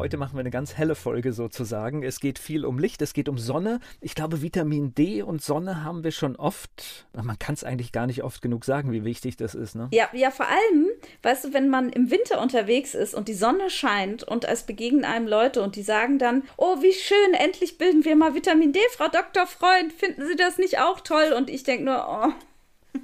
Heute machen wir eine ganz helle Folge sozusagen. Es geht viel um Licht, es geht um Sonne. Ich glaube, Vitamin D und Sonne haben wir schon oft. Man kann es eigentlich gar nicht oft genug sagen, wie wichtig das ist. Ne? Ja, ja, vor allem, weißt du, wenn man im Winter unterwegs ist und die Sonne scheint und es begegnen einem Leute und die sagen dann, oh, wie schön, endlich bilden wir mal Vitamin D, Frau Dr. Freund, finden Sie das nicht auch toll? Und ich denke nur, oh,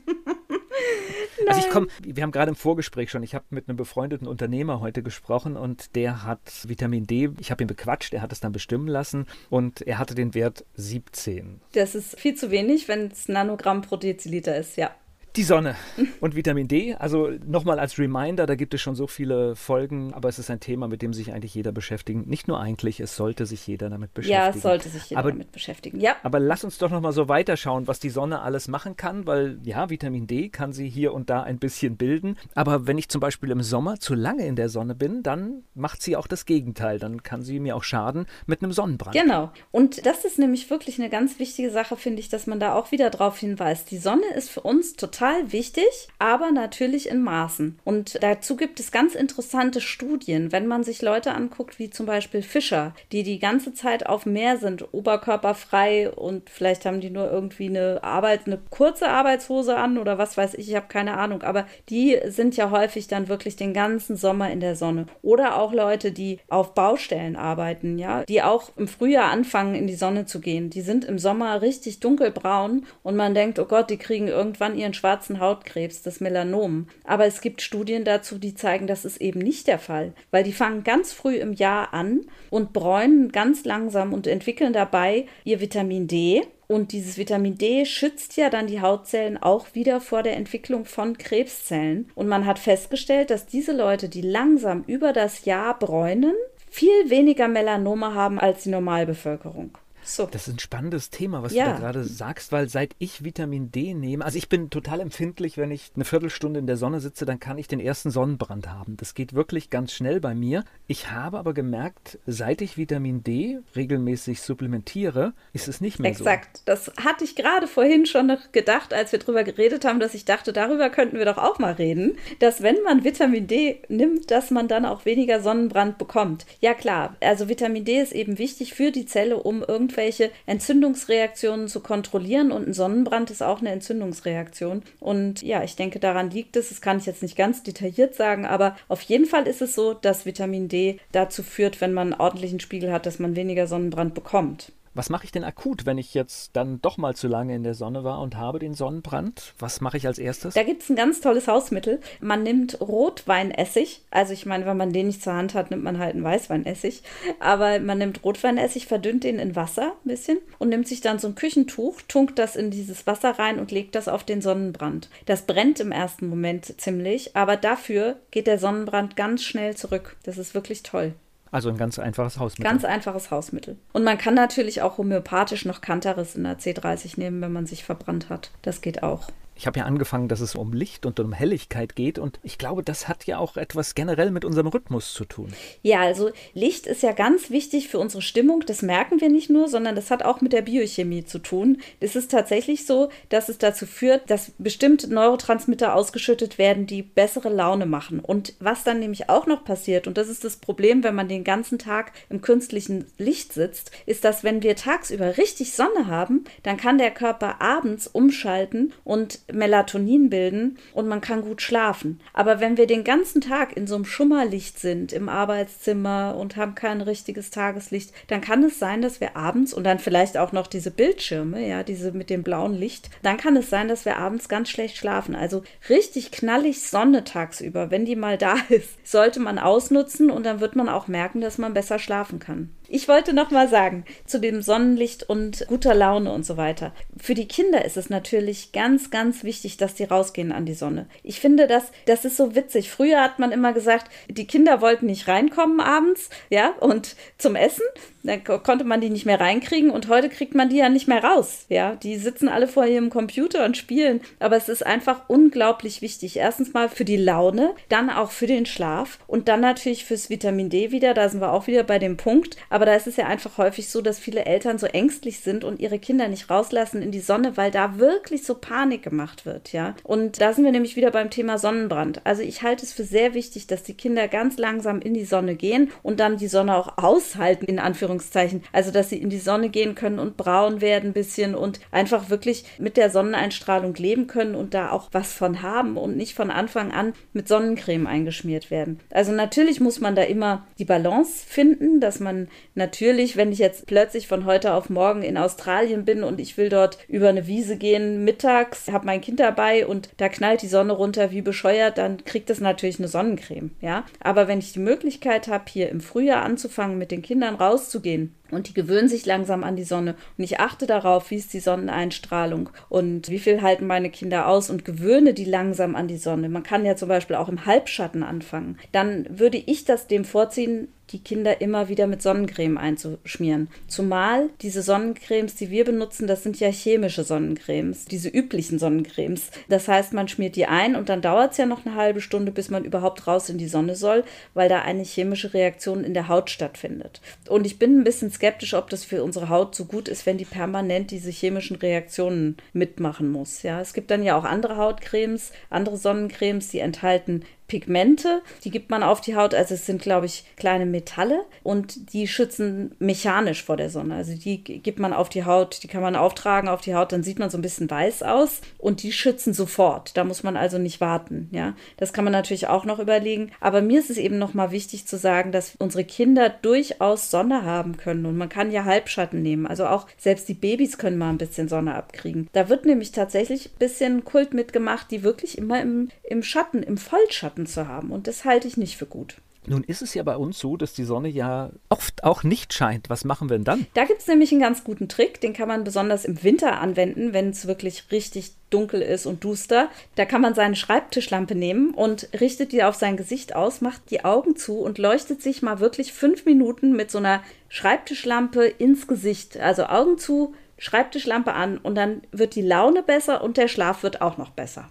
also ich komme, wir haben gerade im Vorgespräch schon, ich habe mit einem befreundeten Unternehmer heute gesprochen und der hat Vitamin D, ich habe ihn bequatscht, er hat es dann bestimmen lassen und er hatte den Wert 17. Das ist viel zu wenig, wenn es Nanogramm pro Deziliter ist, ja. Die Sonne und Vitamin D. Also nochmal als Reminder, da gibt es schon so viele Folgen, aber es ist ein Thema, mit dem sich eigentlich jeder beschäftigen. Nicht nur eigentlich, es sollte sich jeder damit beschäftigen. Ja, es sollte sich jeder aber, damit beschäftigen. Ja. Aber lass uns doch nochmal so weiterschauen, was die Sonne alles machen kann, weil ja, Vitamin D kann sie hier und da ein bisschen bilden. Aber wenn ich zum Beispiel im Sommer zu lange in der Sonne bin, dann macht sie auch das Gegenteil. Dann kann sie mir auch schaden mit einem Sonnenbrand. Genau. Und das ist nämlich wirklich eine ganz wichtige Sache, finde ich, dass man da auch wieder drauf hinweist. Die Sonne ist für uns total total wichtig, aber natürlich in Maßen. Und dazu gibt es ganz interessante Studien, wenn man sich Leute anguckt, wie zum Beispiel Fischer, die die ganze Zeit auf Meer sind, oberkörperfrei und vielleicht haben die nur irgendwie eine Arbeit, eine kurze Arbeitshose an oder was weiß ich, ich habe keine Ahnung, aber die sind ja häufig dann wirklich den ganzen Sommer in der Sonne. Oder auch Leute, die auf Baustellen arbeiten, ja, die auch im Frühjahr anfangen, in die Sonne zu gehen. Die sind im Sommer richtig dunkelbraun und man denkt, oh Gott, die kriegen irgendwann ihren schwarzen schwarzen Hautkrebs, das Melanom. Aber es gibt Studien dazu, die zeigen, das ist eben nicht der Fall, weil die fangen ganz früh im Jahr an und bräunen ganz langsam und entwickeln dabei ihr Vitamin D. Und dieses Vitamin D schützt ja dann die Hautzellen auch wieder vor der Entwicklung von Krebszellen. Und man hat festgestellt, dass diese Leute, die langsam über das Jahr bräunen, viel weniger Melanome haben als die Normalbevölkerung. So. Das ist ein spannendes Thema, was ja. du da gerade sagst, weil seit ich Vitamin D nehme, also ich bin total empfindlich, wenn ich eine Viertelstunde in der Sonne sitze, dann kann ich den ersten Sonnenbrand haben. Das geht wirklich ganz schnell bei mir. Ich habe aber gemerkt, seit ich Vitamin D regelmäßig supplementiere, ist es nicht mehr Exakt. so. Exakt. Das hatte ich gerade vorhin schon noch gedacht, als wir darüber geredet haben, dass ich dachte, darüber könnten wir doch auch mal reden, dass wenn man Vitamin D nimmt, dass man dann auch weniger Sonnenbrand bekommt. Ja klar, also Vitamin D ist eben wichtig für die Zelle, um irgendwie irgendwelche Entzündungsreaktionen zu kontrollieren und ein Sonnenbrand ist auch eine Entzündungsreaktion. Und ja, ich denke, daran liegt es. Das kann ich jetzt nicht ganz detailliert sagen, aber auf jeden Fall ist es so, dass Vitamin D dazu führt, wenn man einen ordentlichen Spiegel hat, dass man weniger Sonnenbrand bekommt. Was mache ich denn akut, wenn ich jetzt dann doch mal zu lange in der Sonne war und habe den Sonnenbrand? Was mache ich als erstes? Da gibt es ein ganz tolles Hausmittel. Man nimmt Rotweinessig. Also ich meine, wenn man den nicht zur Hand hat, nimmt man halt einen Weißweinessig. Aber man nimmt Rotweinessig, verdünnt den in Wasser ein bisschen und nimmt sich dann so ein Küchentuch, tunkt das in dieses Wasser rein und legt das auf den Sonnenbrand. Das brennt im ersten Moment ziemlich, aber dafür geht der Sonnenbrand ganz schnell zurück. Das ist wirklich toll. Also ein ganz einfaches Hausmittel. Ganz einfaches Hausmittel. Und man kann natürlich auch homöopathisch noch Kantaris in der C30 nehmen, wenn man sich verbrannt hat. Das geht auch. Ich habe ja angefangen, dass es um Licht und um Helligkeit geht und ich glaube, das hat ja auch etwas generell mit unserem Rhythmus zu tun. Ja, also Licht ist ja ganz wichtig für unsere Stimmung. Das merken wir nicht nur, sondern das hat auch mit der Biochemie zu tun. Es ist tatsächlich so, dass es dazu führt, dass bestimmte Neurotransmitter ausgeschüttet werden, die bessere Laune machen. Und was dann nämlich auch noch passiert, und das ist das Problem, wenn man den ganzen Tag im künstlichen Licht sitzt, ist, dass wenn wir tagsüber richtig Sonne haben, dann kann der Körper abends umschalten und Melatonin bilden und man kann gut schlafen. Aber wenn wir den ganzen Tag in so einem Schummerlicht sind im Arbeitszimmer und haben kein richtiges Tageslicht, dann kann es sein, dass wir abends und dann vielleicht auch noch diese Bildschirme, ja, diese mit dem blauen Licht, dann kann es sein, dass wir abends ganz schlecht schlafen. Also richtig knallig Sonne tagsüber, wenn die mal da ist, sollte man ausnutzen und dann wird man auch merken, dass man besser schlafen kann. Ich wollte noch mal sagen zu dem Sonnenlicht und guter Laune und so weiter. Für die Kinder ist es natürlich ganz, ganz wichtig, dass die rausgehen an die Sonne. Ich finde das, das ist so witzig. Früher hat man immer gesagt, die Kinder wollten nicht reinkommen abends, ja, und zum Essen. Dann konnte man die nicht mehr reinkriegen und heute kriegt man die ja nicht mehr raus. Ja, die sitzen alle vor ihrem Computer und spielen. Aber es ist einfach unglaublich wichtig. Erstens mal für die Laune, dann auch für den Schlaf und dann natürlich fürs Vitamin D wieder. Da sind wir auch wieder bei dem Punkt da ist es ja einfach häufig so, dass viele Eltern so ängstlich sind und ihre Kinder nicht rauslassen in die Sonne, weil da wirklich so Panik gemacht wird, ja. Und da sind wir nämlich wieder beim Thema Sonnenbrand. Also ich halte es für sehr wichtig, dass die Kinder ganz langsam in die Sonne gehen und dann die Sonne auch aushalten, in Anführungszeichen. Also dass sie in die Sonne gehen können und braun werden ein bisschen und einfach wirklich mit der Sonneneinstrahlung leben können und da auch was von haben und nicht von Anfang an mit Sonnencreme eingeschmiert werden. Also natürlich muss man da immer die Balance finden, dass man natürlich, wenn ich jetzt plötzlich von heute auf morgen in Australien bin und ich will dort über eine Wiese gehen mittags, habe mein Kind dabei und da knallt die Sonne runter wie bescheuert, dann kriegt es natürlich eine Sonnencreme, ja. Aber wenn ich die Möglichkeit habe, hier im Frühjahr anzufangen, mit den Kindern rauszugehen und die gewöhnen sich langsam an die Sonne. Und ich achte darauf, wie ist die Sonneneinstrahlung und wie viel halten meine Kinder aus und gewöhne die langsam an die Sonne. Man kann ja zum Beispiel auch im Halbschatten anfangen. Dann würde ich das dem vorziehen, die Kinder immer wieder mit Sonnencreme einzuschmieren. Zumal diese Sonnencremes, die wir benutzen, das sind ja chemische Sonnencremes, diese üblichen Sonnencremes. Das heißt, man schmiert die ein und dann dauert es ja noch eine halbe Stunde, bis man überhaupt raus in die Sonne soll, weil da eine chemische Reaktion in der Haut stattfindet. Und ich bin ein bisschen skeptisch, ob das für unsere Haut so gut ist, wenn die permanent diese chemischen Reaktionen mitmachen muss. Ja, es gibt dann ja auch andere Hautcremes, andere Sonnencremes, die enthalten Pigmente, die gibt man auf die Haut. Also es sind, glaube ich, kleine Metalle und die schützen mechanisch vor der Sonne. Also die gibt man auf die Haut, die kann man auftragen auf die Haut, dann sieht man so ein bisschen weiß aus und die schützen sofort. Da muss man also nicht warten. Ja, das kann man natürlich auch noch überlegen. Aber mir ist es eben noch mal wichtig zu sagen, dass unsere Kinder durchaus Sonne haben können und man kann ja Halbschatten nehmen. Also auch selbst die Babys können mal ein bisschen Sonne abkriegen. Da wird nämlich tatsächlich ein bisschen Kult mitgemacht, die wirklich immer im, im Schatten, im Vollschatten Schatten zu haben. Und das halte ich nicht für gut. Nun ist es ja bei uns so, dass die Sonne ja oft auch nicht scheint. Was machen wir denn dann? Da gibt es nämlich einen ganz guten Trick, den kann man besonders im Winter anwenden, wenn es wirklich richtig dunkel ist und duster. Da kann man seine Schreibtischlampe nehmen und richtet die auf sein Gesicht aus, macht die Augen zu und leuchtet sich mal wirklich fünf Minuten mit so einer Schreibtischlampe ins Gesicht. Also Augen zu, Schreibtischlampe an und dann wird die Laune besser und der Schlaf wird auch noch besser.